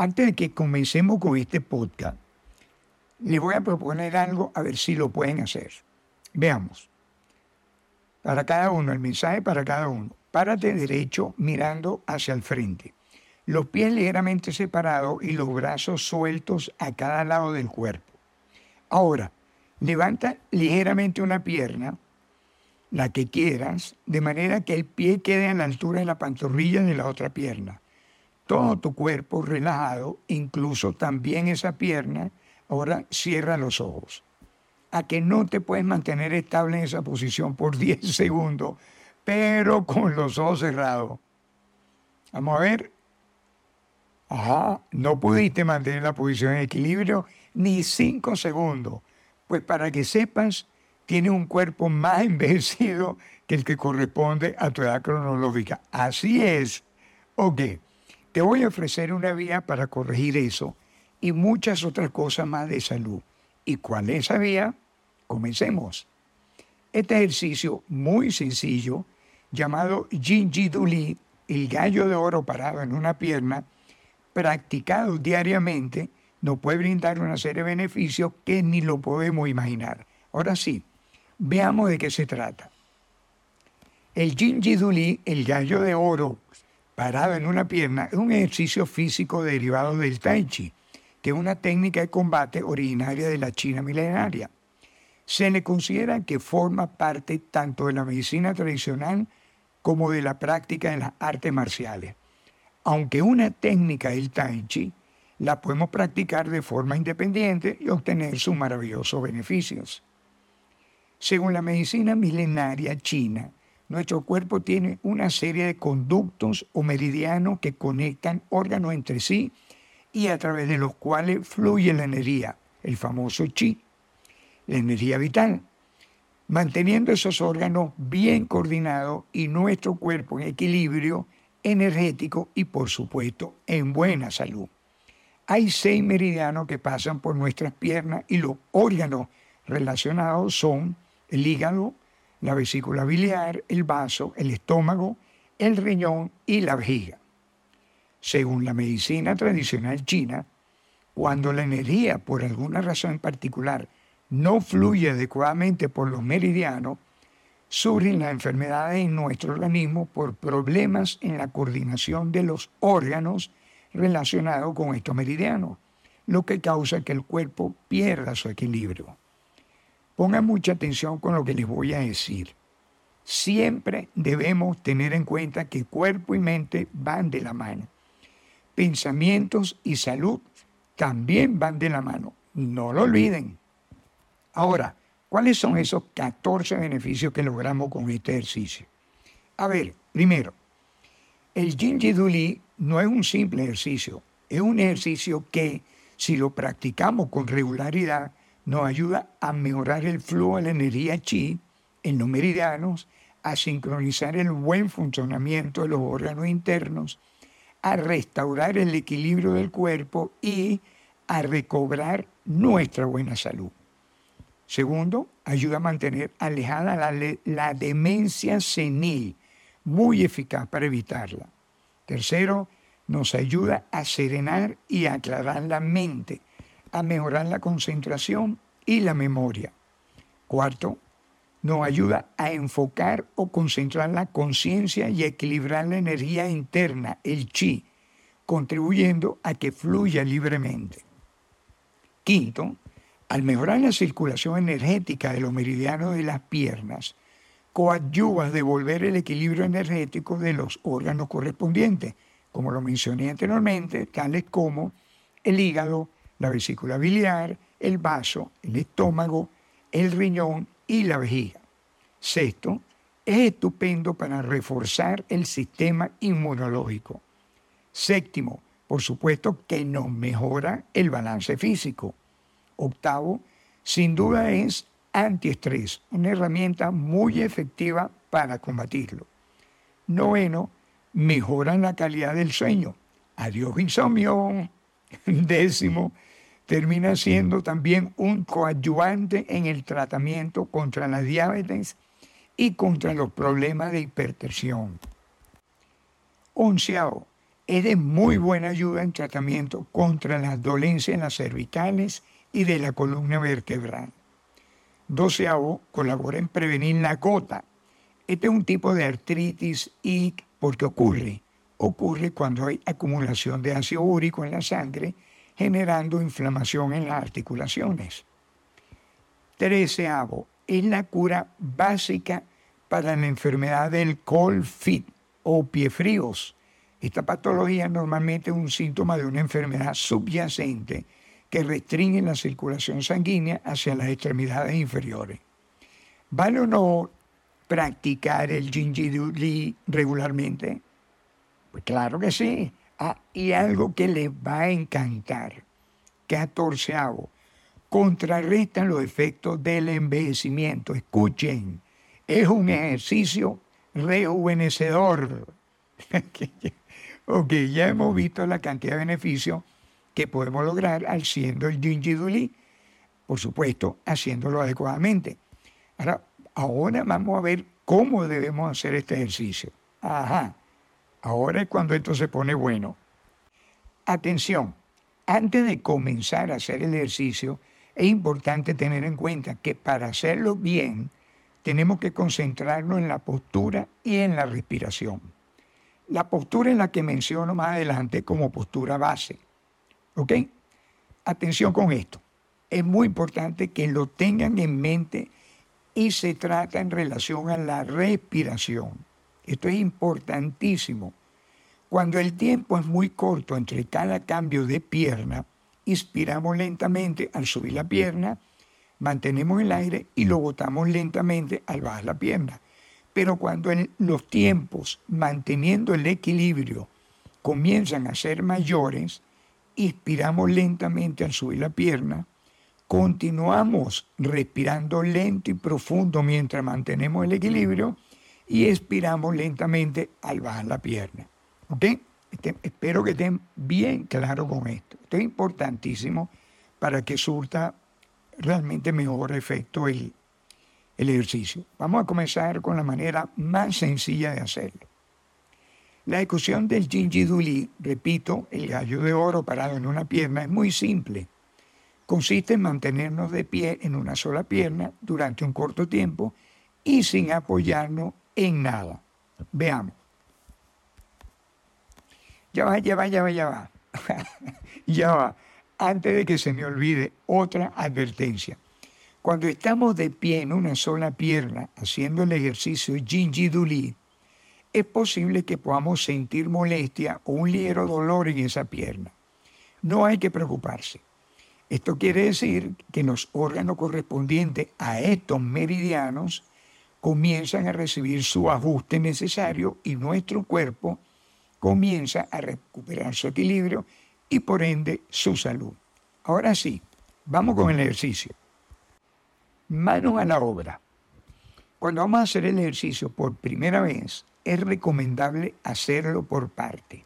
Antes de que comencemos con este podcast, les voy a proponer algo a ver si lo pueden hacer. Veamos. Para cada uno, el mensaje para cada uno. Párate derecho mirando hacia el frente. Los pies ligeramente separados y los brazos sueltos a cada lado del cuerpo. Ahora, levanta ligeramente una pierna, la que quieras, de manera que el pie quede a la altura de la pantorrilla de la otra pierna todo tu cuerpo relajado, incluso también esa pierna, ahora cierra los ojos. A que no te puedes mantener estable en esa posición por 10 segundos, pero con los ojos cerrados. Vamos a ver. Ajá, no pudiste mantener la posición en equilibrio ni 5 segundos. Pues para que sepas, tienes un cuerpo más envejecido que el que corresponde a tu edad cronológica. Así es. Ok. Te voy a ofrecer una vía para corregir eso y muchas otras cosas más de salud. ¿Y cuál es esa vía? Comencemos. Este ejercicio muy sencillo, llamado Jinji Duli, el gallo de oro parado en una pierna, practicado diariamente, nos puede brindar una serie de beneficios que ni lo podemos imaginar. Ahora sí, veamos de qué se trata. El Jinji Duli, el gallo de oro parado en una pierna es un ejercicio físico derivado del tai chi, que es una técnica de combate originaria de la China milenaria. Se le considera que forma parte tanto de la medicina tradicional como de la práctica de las artes marciales. Aunque una técnica del tai chi la podemos practicar de forma independiente y obtener sus maravillosos beneficios. Según la medicina milenaria china, nuestro cuerpo tiene una serie de conductos o meridianos que conectan órganos entre sí y a través de los cuales fluye la energía, el famoso chi, la energía vital, manteniendo esos órganos bien coordinados y nuestro cuerpo en equilibrio energético y por supuesto en buena salud. Hay seis meridianos que pasan por nuestras piernas y los órganos relacionados son el hígado, la vesícula biliar, el vaso, el estómago, el riñón y la vejiga. Según la medicina tradicional china, cuando la energía por alguna razón en particular no fluye adecuadamente por los meridianos, surgen las enfermedades en nuestro organismo por problemas en la coordinación de los órganos relacionados con estos meridianos, lo que causa que el cuerpo pierda su equilibrio. Pongan mucha atención con lo que les voy a decir. Siempre debemos tener en cuenta que cuerpo y mente van de la mano. Pensamientos y salud también van de la mano. No lo olviden. Ahora, ¿cuáles son esos 14 beneficios que logramos con este ejercicio? A ver, primero, el Jinji Duli no es un simple ejercicio, es un ejercicio que, si lo practicamos con regularidad, nos ayuda a mejorar el flujo de la energía chi en los meridianos, a sincronizar el buen funcionamiento de los órganos internos, a restaurar el equilibrio del cuerpo y a recobrar nuestra buena salud. Segundo, ayuda a mantener alejada la, la demencia senil, muy eficaz para evitarla. Tercero, nos ayuda a serenar y aclarar la mente, a mejorar la concentración y la memoria. Cuarto, nos ayuda a enfocar o concentrar la conciencia y equilibrar la energía interna, el chi, contribuyendo a que fluya libremente. Quinto, al mejorar la circulación energética de los meridianos de las piernas, coadyuva a devolver el equilibrio energético de los órganos correspondientes, como lo mencioné anteriormente, tales como el hígado, la vesícula biliar, el vaso, el estómago, el riñón y la vejiga. Sexto, es estupendo para reforzar el sistema inmunológico. Séptimo, por supuesto que nos mejora el balance físico. Octavo, sin duda es antiestrés, una herramienta muy efectiva para combatirlo. Noveno, mejora la calidad del sueño. Adiós insomnio. Décimo, termina siendo también un coadyuvante en el tratamiento contra la diabetes y contra los problemas de hipertensión. Onceavo, es de muy buena ayuda en tratamiento contra las dolencias en las cervicales y de la columna vertebral. Doceavo, colabora en prevenir la gota. Este es un tipo de artritis y ¿por qué ocurre? Ocurre cuando hay acumulación de ácido úrico en la sangre, generando inflamación en las articulaciones. Treceavo, es la cura básica para la enfermedad del cold feet o pie fríos. Esta patología normalmente es un síntoma de una enfermedad subyacente que restringe la circulación sanguínea hacia las extremidades inferiores. ¿Vale o no practicar el Jinji regularmente? Pues claro que sí. Ah, y algo que les va a encantar. Catorceavo. Contrarrestan los efectos del envejecimiento. Escuchen, es un ejercicio rejuvenecedor. ok, ya hemos visto la cantidad de beneficios que podemos lograr haciendo el Jinji por supuesto, haciéndolo adecuadamente. Ahora, ahora vamos a ver cómo debemos hacer este ejercicio. Ajá, ahora es cuando esto se pone bueno. Atención, antes de comenzar a hacer el ejercicio, es importante tener en cuenta que para hacerlo bien, tenemos que concentrarnos en la postura y en la respiración. La postura es la que menciono más adelante como postura base. ¿Ok? Atención con esto. Es muy importante que lo tengan en mente y se trata en relación a la respiración. Esto es importantísimo. Cuando el tiempo es muy corto entre cada cambio de pierna, inspiramos lentamente al subir la pierna, mantenemos el aire y lo botamos lentamente al bajar la pierna. Pero cuando en los tiempos, manteniendo el equilibrio, comienzan a ser mayores, inspiramos lentamente al subir la pierna, continuamos respirando lento y profundo mientras mantenemos el equilibrio y expiramos lentamente al bajar la pierna. ¿Ok? Este, espero que estén bien claros con esto. Esto es importantísimo para que surta realmente mejor efecto el, el ejercicio. Vamos a comenzar con la manera más sencilla de hacerlo. La ejecución del Jinji Duli, repito, el gallo de oro parado en una pierna, es muy simple. Consiste en mantenernos de pie en una sola pierna durante un corto tiempo y sin apoyarnos en nada. Veamos. Ya va, ya va, ya va, ya va. ya va antes de que se me olvide otra advertencia. Cuando estamos de pie en una sola pierna haciendo el ejercicio Jinji Duli, es posible que podamos sentir molestia o un ligero dolor en esa pierna. No hay que preocuparse. Esto quiere decir que los órganos correspondientes a estos meridianos comienzan a recibir su ajuste necesario y nuestro cuerpo comienza a recuperar su equilibrio y por ende su salud. Ahora sí, vamos con el ejercicio. Manos a la obra. Cuando vamos a hacer el ejercicio por primera vez, es recomendable hacerlo por parte.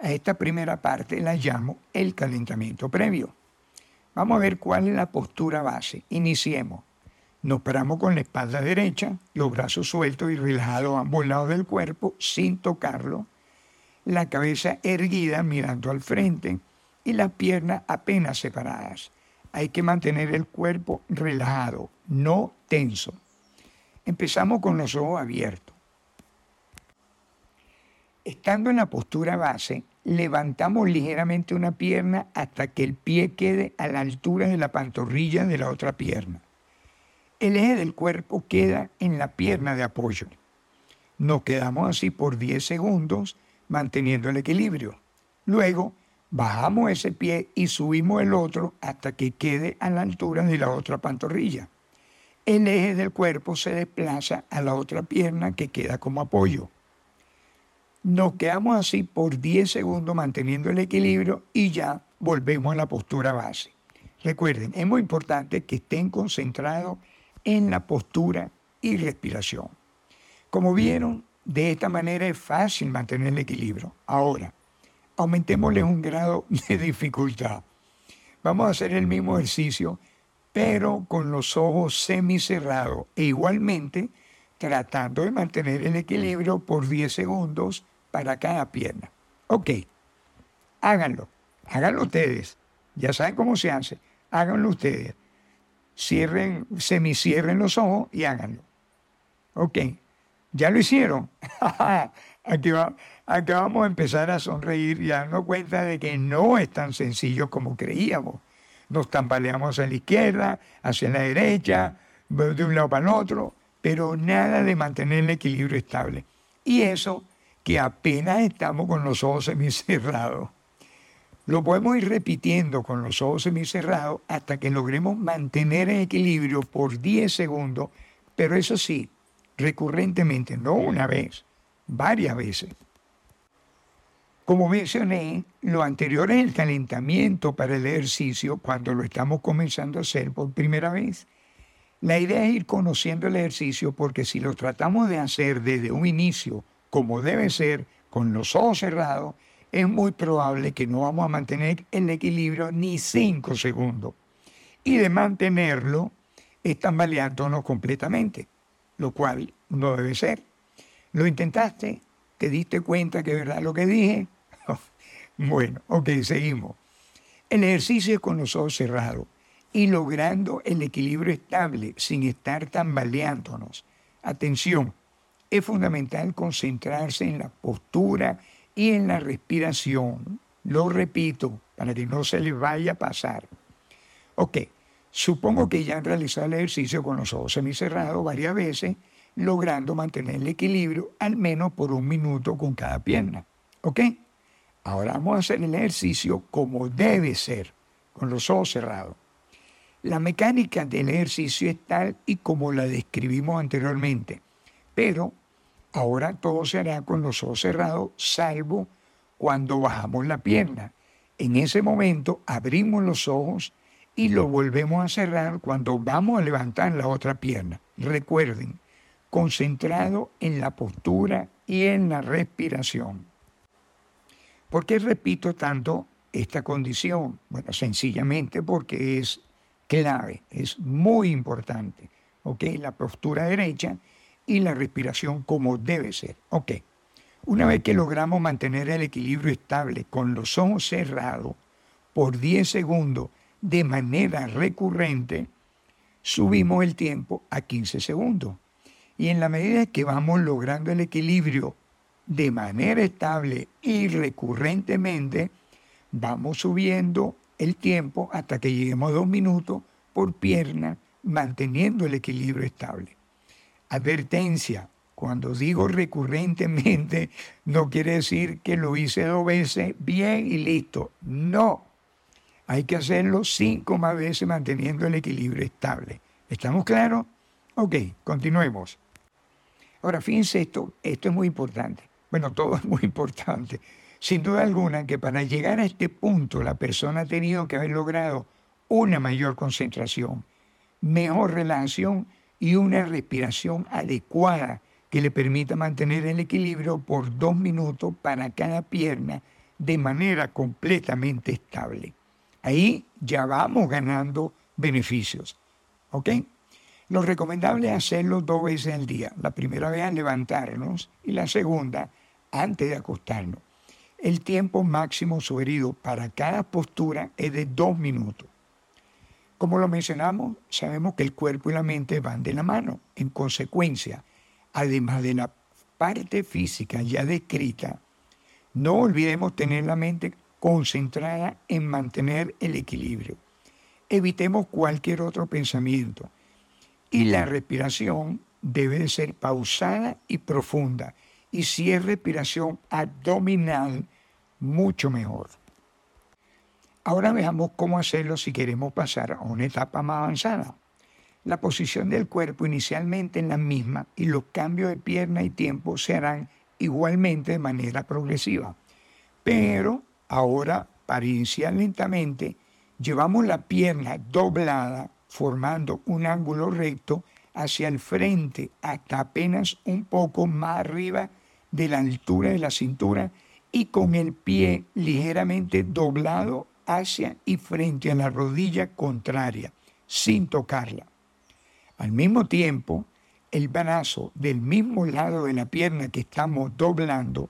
A esta primera parte la llamo el calentamiento previo. Vamos a ver cuál es la postura base. Iniciemos. Nos paramos con la espalda derecha, los brazos sueltos y relajados a ambos lados del cuerpo sin tocarlo la cabeza erguida mirando al frente y las piernas apenas separadas. Hay que mantener el cuerpo relajado, no tenso. Empezamos con los ojos abiertos. Estando en la postura base, levantamos ligeramente una pierna hasta que el pie quede a la altura de la pantorrilla de la otra pierna. El eje del cuerpo queda en la pierna de apoyo. Nos quedamos así por 10 segundos manteniendo el equilibrio. Luego bajamos ese pie y subimos el otro hasta que quede a la altura de la otra pantorrilla. El eje del cuerpo se desplaza a la otra pierna que queda como apoyo. Nos quedamos así por 10 segundos manteniendo el equilibrio y ya volvemos a la postura base. Recuerden, es muy importante que estén concentrados en la postura y respiración. Como vieron, de esta manera es fácil mantener el equilibrio. Ahora, aumentémosle un grado de dificultad. Vamos a hacer el mismo ejercicio, pero con los ojos semicerrados e igualmente tratando de mantener el equilibrio por 10 segundos para cada pierna. Ok, háganlo, háganlo ustedes. Ya saben cómo se hace, háganlo ustedes. Cierren, semicierren los ojos y háganlo. Ok, ya lo hicieron. aquí, aquí vamos a empezar a sonreír y a darnos cuenta de que no es tan sencillo como creíamos. Nos tambaleamos a la izquierda, hacia la derecha, de un lado para el otro, pero nada de mantener el equilibrio estable. Y eso que apenas estamos con los ojos semicerrados. Lo podemos ir repitiendo con los ojos semicerrados hasta que logremos mantener el equilibrio por 10 segundos, pero eso sí, recurrentemente, no una vez, varias veces. Como mencioné, lo anterior es el calentamiento para el ejercicio cuando lo estamos comenzando a hacer por primera vez. La idea es ir conociendo el ejercicio porque si lo tratamos de hacer desde un inicio como debe ser, con los ojos cerrados, es muy probable que no vamos a mantener el equilibrio ni cinco segundos. Y de mantenerlo, están tambaleándonos completamente, lo cual no debe ser. ¿Lo intentaste? ¿Te diste cuenta que es verdad lo que dije? bueno, ok, seguimos. El ejercicio es con los ojos cerrados y logrando el equilibrio estable sin estar tambaleándonos. Atención, es fundamental concentrarse en la postura y en la respiración. Lo repito, para que no se les vaya a pasar. Ok, supongo que ya han realizado el ejercicio con los ojos semicerrados varias veces, logrando mantener el equilibrio al menos por un minuto con cada pierna. ¿Ok? Ahora vamos a hacer el ejercicio como debe ser, con los ojos cerrados. La mecánica del ejercicio es tal y como la describimos anteriormente, pero ahora todo se hará con los ojos cerrados, salvo cuando bajamos la pierna. En ese momento abrimos los ojos y lo volvemos a cerrar cuando vamos a levantar la otra pierna. Recuerden, concentrado en la postura y en la respiración. ¿Por qué repito tanto esta condición? Bueno, sencillamente porque es clave, es muy importante. ¿Ok? La postura derecha y la respiración como debe ser. Ok. Una vez que logramos mantener el equilibrio estable con los ojos cerrados por 10 segundos de manera recurrente, subimos el tiempo a 15 segundos. Y en la medida que vamos logrando el equilibrio de manera estable y recurrentemente, vamos subiendo el tiempo hasta que lleguemos a dos minutos por pierna, manteniendo el equilibrio estable. Advertencia, cuando digo recurrentemente, no quiere decir que lo hice dos veces bien y listo. No, hay que hacerlo cinco más veces manteniendo el equilibrio estable. ¿Estamos claros? Ok, continuemos. Ahora, fíjense esto, esto es muy importante. Bueno, todo es muy importante. Sin duda alguna que para llegar a este punto la persona ha tenido que haber logrado una mayor concentración, mejor relación y una respiración adecuada que le permita mantener el equilibrio por dos minutos para cada pierna de manera completamente estable. Ahí ya vamos ganando beneficios. ¿Ok? Lo recomendable es hacerlo dos veces al día. La primera vez al levantarnos y la segunda antes de acostarnos. El tiempo máximo sugerido para cada postura es de dos minutos. Como lo mencionamos, sabemos que el cuerpo y la mente van de la mano. En consecuencia, además de la parte física ya descrita, no olvidemos tener la mente concentrada en mantener el equilibrio. Evitemos cualquier otro pensamiento. Y la respiración debe de ser pausada y profunda. Y si es respiración abdominal, mucho mejor. Ahora veamos cómo hacerlo si queremos pasar a una etapa más avanzada. La posición del cuerpo inicialmente es la misma y los cambios de pierna y tiempo se harán igualmente de manera progresiva. Pero ahora, para iniciar lentamente, llevamos la pierna doblada formando un ángulo recto hacia el frente hasta apenas un poco más arriba de la altura de la cintura y con el pie ligeramente doblado hacia y frente a la rodilla contraria, sin tocarla. Al mismo tiempo, el brazo del mismo lado de la pierna que estamos doblando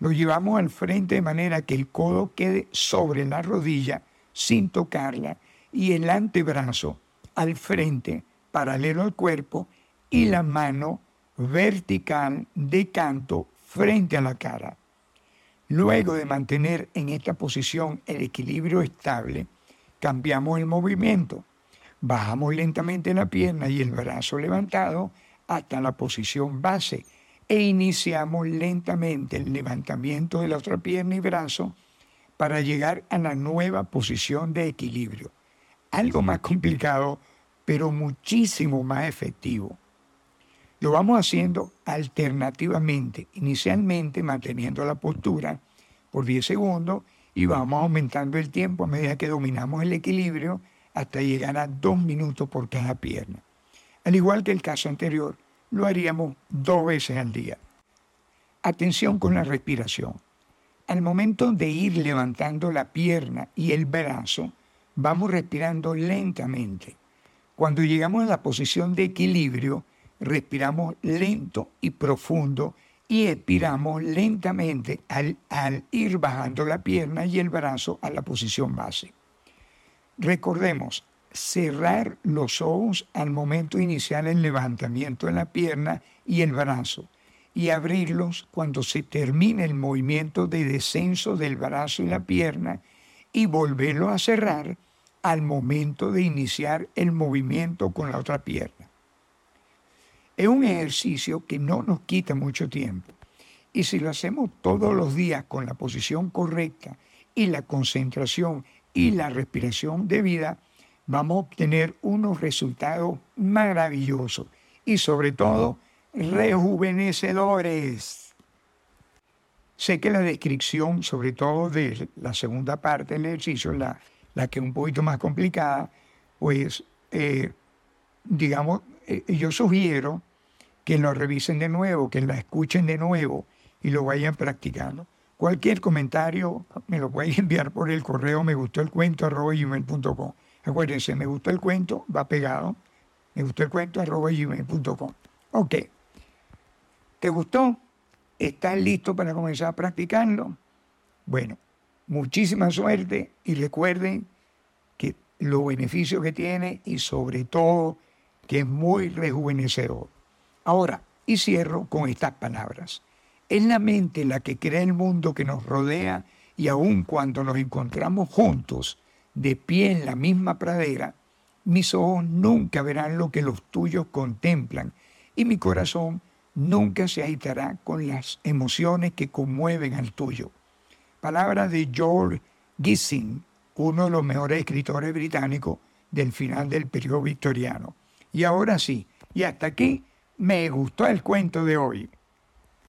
Lo llevamos al frente de manera que el codo quede sobre la rodilla sin tocarla y el antebrazo al frente, paralelo al cuerpo, y la mano vertical de canto frente a la cara. Luego de mantener en esta posición el equilibrio estable, cambiamos el movimiento. Bajamos lentamente la pierna y el brazo levantado hasta la posición base e iniciamos lentamente el levantamiento de la otra pierna y brazo para llegar a la nueva posición de equilibrio. Algo más complicado, pero muchísimo más efectivo. Lo vamos haciendo alternativamente, inicialmente manteniendo la postura por 10 segundos y vamos aumentando el tiempo a medida que dominamos el equilibrio hasta llegar a 2 minutos por cada pierna. Al igual que el caso anterior, lo haríamos dos veces al día. Atención con la respiración. Al momento de ir levantando la pierna y el brazo, vamos respirando lentamente. Cuando llegamos a la posición de equilibrio, respiramos lento y profundo y expiramos lentamente al, al, ir bajando la pierna y el brazo a la posición base. Recordemos, cerrar los ojos al momento inicial el levantamiento de la pierna y el brazo y abrirlos cuando se termine el movimiento de descenso del brazo y la pierna y volverlo a cerrar al momento de iniciar el movimiento con la otra pierna. Es un ejercicio que no nos quita mucho tiempo. Y si lo hacemos todos los días con la posición correcta y la concentración y la respiración debida, vamos a obtener unos resultados maravillosos y sobre todo rejuvenecedores. Sé que la descripción, sobre todo de la segunda parte del ejercicio, la, la que es un poquito más complicada, pues, eh, digamos, eh, yo sugiero que lo revisen de nuevo, que la escuchen de nuevo y lo vayan practicando. Cualquier comentario me lo pueden enviar por el correo me gustó el cuento. Acuérdense, me gustó el cuento, va pegado. Me gustó el cuento arroba. Ok. ¿Te gustó? ¿Estás listo para comenzar a practicarlo? Bueno, muchísima suerte y recuerden que los beneficios que tiene y sobre todo que es muy rejuvenecedor. Ahora, y cierro con estas palabras. Es la mente la que crea el mundo que nos rodea y aun cuando nos encontramos juntos, de pie en la misma pradera, mis ojos nunca verán lo que los tuyos contemplan y mi corazón nunca se agitará con las emociones que conmueven al tuyo. Palabras de George Gissing, uno de los mejores escritores británicos del final del periodo victoriano. Y ahora sí, y hasta aquí me gustó el cuento de hoy.